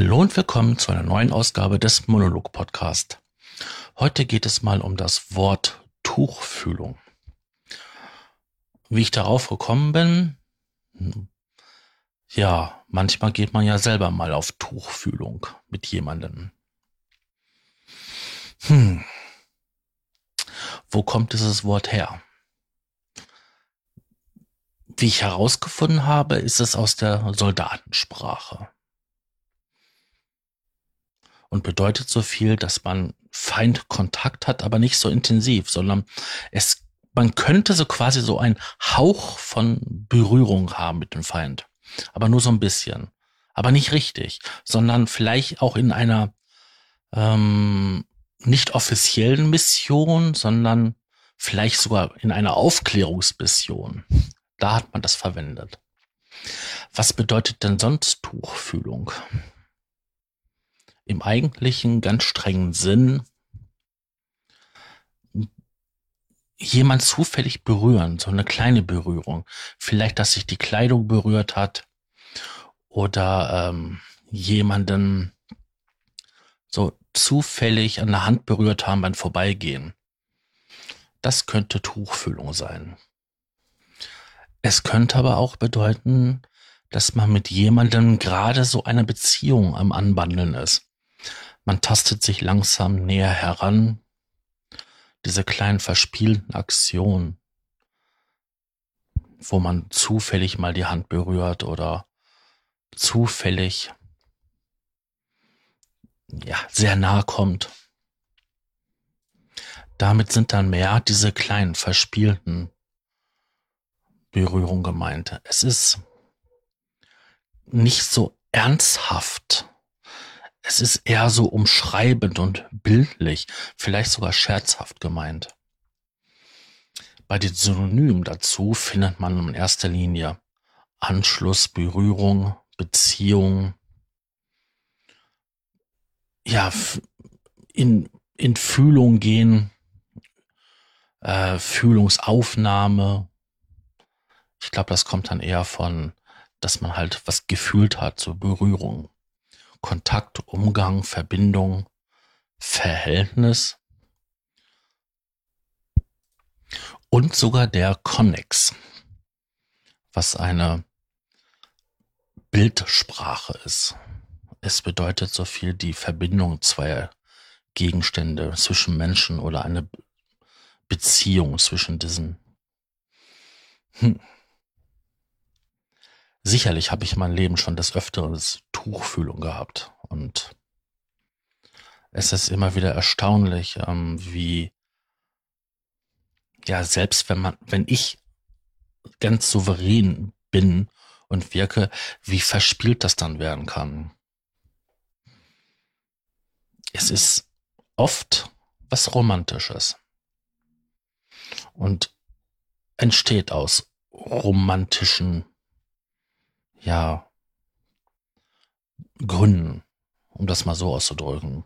Hallo und willkommen zu einer neuen Ausgabe des Monolog Podcast. Heute geht es mal um das Wort Tuchfühlung. Wie ich darauf gekommen bin, ja, manchmal geht man ja selber mal auf Tuchfühlung mit jemandem. Hm. Wo kommt dieses Wort her? Wie ich herausgefunden habe, ist es aus der Soldatensprache und bedeutet so viel, dass man Feindkontakt hat, aber nicht so intensiv, sondern es, man könnte so quasi so einen Hauch von Berührung haben mit dem Feind, aber nur so ein bisschen, aber nicht richtig, sondern vielleicht auch in einer ähm, nicht offiziellen Mission, sondern vielleicht sogar in einer Aufklärungsmission. Da hat man das verwendet. Was bedeutet denn sonst Tuchfühlung? Im eigentlichen ganz strengen Sinn jemand zufällig berühren, so eine kleine Berührung. Vielleicht, dass sich die Kleidung berührt hat oder ähm, jemanden so zufällig an der Hand berührt haben beim Vorbeigehen. Das könnte Tuchfüllung sein. Es könnte aber auch bedeuten, dass man mit jemandem gerade so eine Beziehung am Anbandeln ist. Man tastet sich langsam näher heran. Diese kleinen verspielten Aktionen, wo man zufällig mal die Hand berührt oder zufällig ja, sehr nah kommt. Damit sind dann mehr diese kleinen verspielten Berührungen gemeint. Es ist nicht so ernsthaft es ist eher so umschreibend und bildlich, vielleicht sogar scherzhaft gemeint. Bei den Synonymen dazu findet man in erster Linie Anschluss, Berührung, Beziehung, ja, in, in Fühlung gehen, äh, Fühlungsaufnahme. Ich glaube, das kommt dann eher von, dass man halt was gefühlt hat, so Berührung. Kontakt, Umgang, Verbindung, Verhältnis und sogar der Connex, was eine Bildsprache ist. Es bedeutet so viel die Verbindung zweier Gegenstände zwischen Menschen oder eine Beziehung zwischen diesen. Hm. Sicherlich habe ich in meinem Leben schon des Öfteren Tuchfühlung gehabt. Und es ist immer wieder erstaunlich, ähm, wie ja selbst wenn man, wenn ich ganz souverän bin und wirke, wie verspielt das dann werden kann. Es ist oft was Romantisches. Und entsteht aus romantischen ja, Gründen, um das mal so auszudrücken.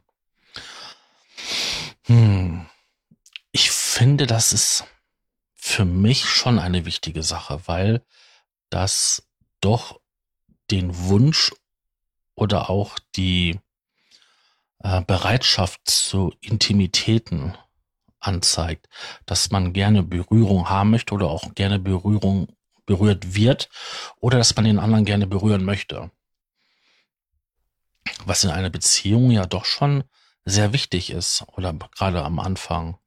Hm. Ich finde, das ist für mich schon eine wichtige Sache, weil das doch den Wunsch oder auch die äh, Bereitschaft zu Intimitäten anzeigt, dass man gerne Berührung haben möchte oder auch gerne Berührung berührt wird oder dass man den anderen gerne berühren möchte. Was in einer Beziehung ja doch schon sehr wichtig ist oder gerade am Anfang.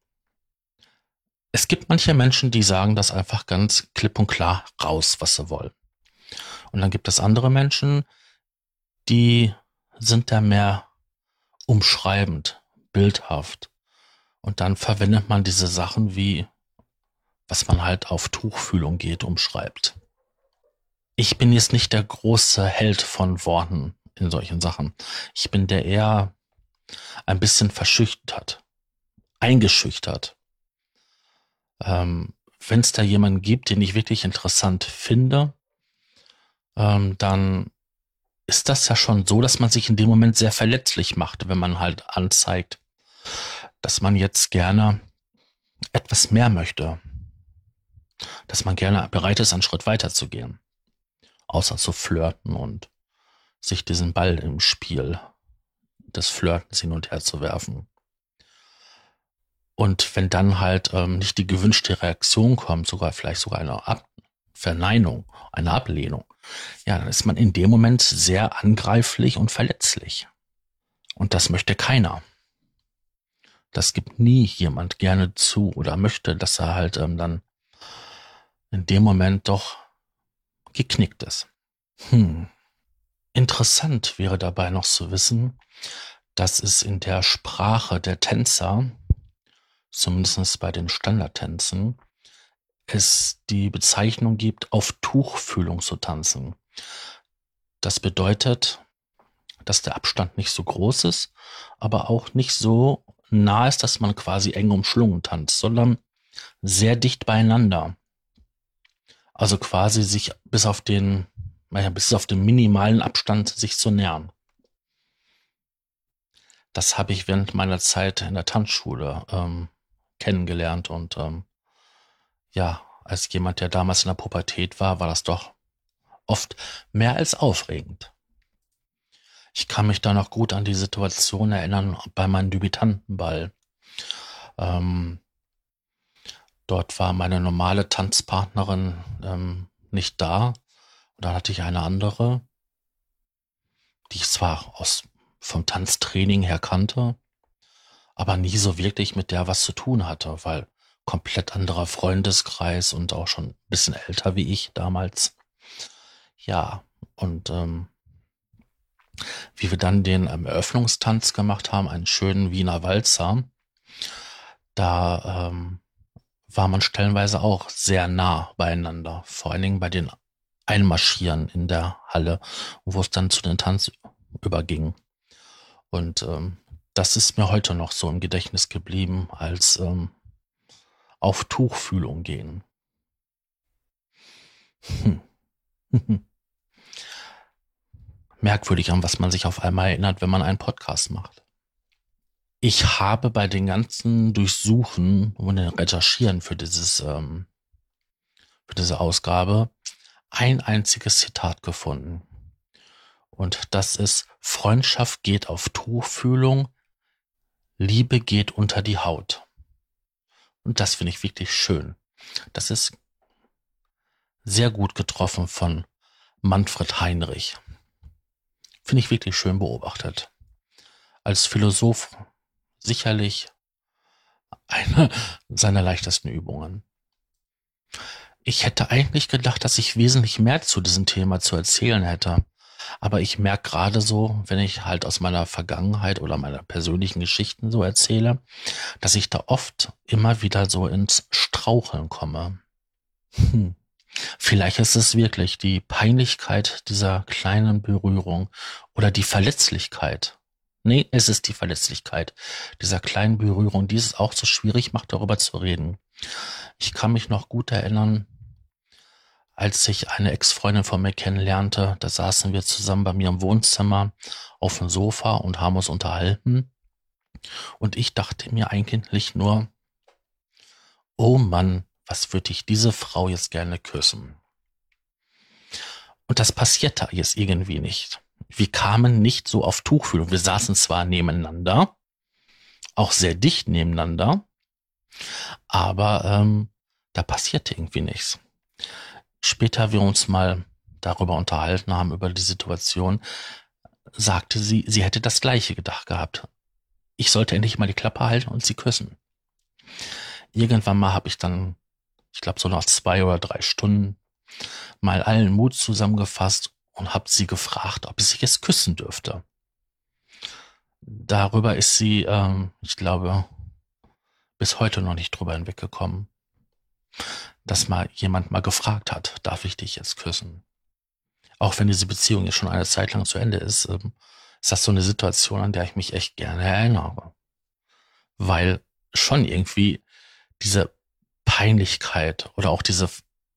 Es gibt manche Menschen, die sagen das einfach ganz klipp und klar raus, was sie wollen. Und dann gibt es andere Menschen, die sind da mehr umschreibend, bildhaft. Und dann verwendet man diese Sachen wie was man halt auf Tuchfühlung geht, umschreibt. Ich bin jetzt nicht der große Held von Worten in solchen Sachen. Ich bin der eher ein bisschen verschüchtert, eingeschüchtert. Ähm, Wenn es da jemanden gibt, den ich wirklich interessant finde, ähm, dann ist das ja schon so, dass man sich in dem Moment sehr verletzlich macht, wenn man halt anzeigt, dass man jetzt gerne etwas mehr möchte dass man gerne bereit ist, einen Schritt weiter zu gehen. Außer zu flirten und sich diesen Ball im Spiel des Flirtens hin und her zu werfen. Und wenn dann halt ähm, nicht die gewünschte Reaktion kommt, sogar vielleicht sogar eine Ab Verneinung, eine Ablehnung, ja, dann ist man in dem Moment sehr angreiflich und verletzlich. Und das möchte keiner. Das gibt nie jemand gerne zu oder möchte, dass er halt ähm, dann in dem Moment doch geknickt ist. Hm. Interessant wäre dabei noch zu wissen, dass es in der Sprache der Tänzer, zumindest bei den Standardtänzen, es die Bezeichnung gibt, auf Tuchfühlung zu tanzen. Das bedeutet, dass der Abstand nicht so groß ist, aber auch nicht so nah ist, dass man quasi eng umschlungen tanzt, sondern sehr dicht beieinander. Also quasi sich bis auf den, naja, bis auf den minimalen Abstand sich zu nähern. Das habe ich während meiner Zeit in der Tanzschule ähm, kennengelernt und ähm, ja, als jemand, der damals in der Pubertät war, war das doch oft mehr als aufregend. Ich kann mich da noch gut an die Situation erinnern bei meinem Debütantenball. Ähm, dort war meine normale Tanzpartnerin ähm, nicht da. Und dann hatte ich eine andere, die ich zwar aus, vom Tanztraining her kannte, aber nie so wirklich mit der was zu tun hatte, weil komplett anderer Freundeskreis und auch schon ein bisschen älter wie ich damals. Ja, und ähm, wie wir dann den ähm, Eröffnungstanz gemacht haben, einen schönen Wiener Walzer, da ähm, war man stellenweise auch sehr nah beieinander, vor allen Dingen bei den Einmarschieren in der Halle, wo es dann zu den Tanz überging. Und ähm, das ist mir heute noch so im Gedächtnis geblieben, als ähm, auf Tuchfühlung gehen. Hm. Merkwürdig, an was man sich auf einmal erinnert, wenn man einen Podcast macht. Ich habe bei den ganzen Durchsuchen und Recherchieren für dieses, ähm, für diese Ausgabe ein einziges Zitat gefunden. Und das ist Freundschaft geht auf Tuchfühlung, Liebe geht unter die Haut. Und das finde ich wirklich schön. Das ist sehr gut getroffen von Manfred Heinrich. Finde ich wirklich schön beobachtet. Als Philosoph sicherlich eine seiner leichtesten Übungen. Ich hätte eigentlich gedacht, dass ich wesentlich mehr zu diesem Thema zu erzählen hätte. Aber ich merke gerade so, wenn ich halt aus meiner Vergangenheit oder meiner persönlichen Geschichten so erzähle, dass ich da oft immer wieder so ins Straucheln komme. Hm. Vielleicht ist es wirklich die Peinlichkeit dieser kleinen Berührung oder die Verletzlichkeit. Nee, es ist die Verletzlichkeit dieser kleinen Berührung, die es auch so schwierig macht, darüber zu reden. Ich kann mich noch gut erinnern, als ich eine Ex-Freundin von mir kennenlernte, da saßen wir zusammen bei mir im Wohnzimmer auf dem Sofa und haben uns unterhalten. Und ich dachte mir eigentlich nur, oh Mann, was würde ich diese Frau jetzt gerne küssen? Und das passierte jetzt irgendwie nicht. Wir kamen nicht so auf Tuchfühlung. Wir saßen zwar nebeneinander, auch sehr dicht nebeneinander, aber ähm, da passierte irgendwie nichts später wir uns mal darüber unterhalten haben, über die Situation, sagte sie, sie hätte das gleiche gedacht gehabt. Ich sollte endlich mal die Klappe halten und sie küssen. Irgendwann mal habe ich dann, ich glaube so nach zwei oder drei Stunden, mal allen Mut zusammengefasst und habe sie gefragt, ob sie es küssen dürfte. Darüber ist sie, ähm, ich glaube, bis heute noch nicht drüber hinweggekommen dass mal jemand mal gefragt hat, darf ich dich jetzt küssen? Auch wenn diese Beziehung jetzt schon eine Zeit lang zu Ende ist, ähm, ist das so eine Situation, an der ich mich echt gerne erinnere. Weil schon irgendwie diese Peinlichkeit oder auch diese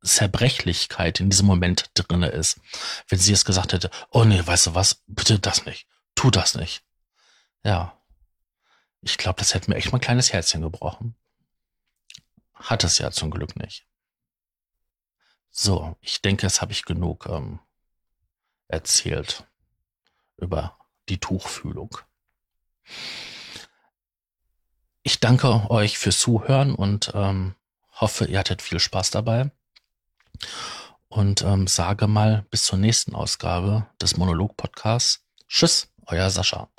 Zerbrechlichkeit in diesem Moment drinne ist. Wenn sie es gesagt hätte, oh nee, weißt du was, bitte das nicht, tu das nicht. Ja. Ich glaube, das hätte mir echt mal ein kleines Herzchen gebrochen. Hat es ja zum Glück nicht. So, ich denke, das habe ich genug ähm, erzählt. über die Tuchfühlung. Ich danke euch fürs Zuhören und ähm, hoffe, ihr hattet viel Spaß dabei. Und ähm, sage mal bis zur nächsten Ausgabe des Monolog-Podcasts. Tschüss, euer Sascha.